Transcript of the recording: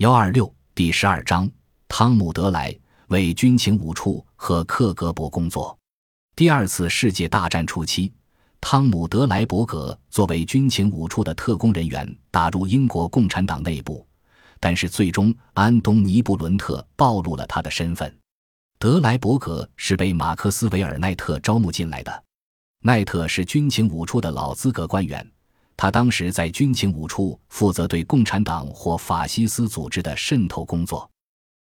幺二六第十二章，汤姆·德莱为军情五处和克格勃工作。第二次世界大战初期，汤姆·德莱伯格作为军情五处的特工人员打入英国共产党内部，但是最终安东尼·布伦特暴露了他的身份。德莱伯格是被马克思·韦尔奈特招募进来的，奈特是军情五处的老资格官员。他当时在军情五处负责对共产党或法西斯组织的渗透工作。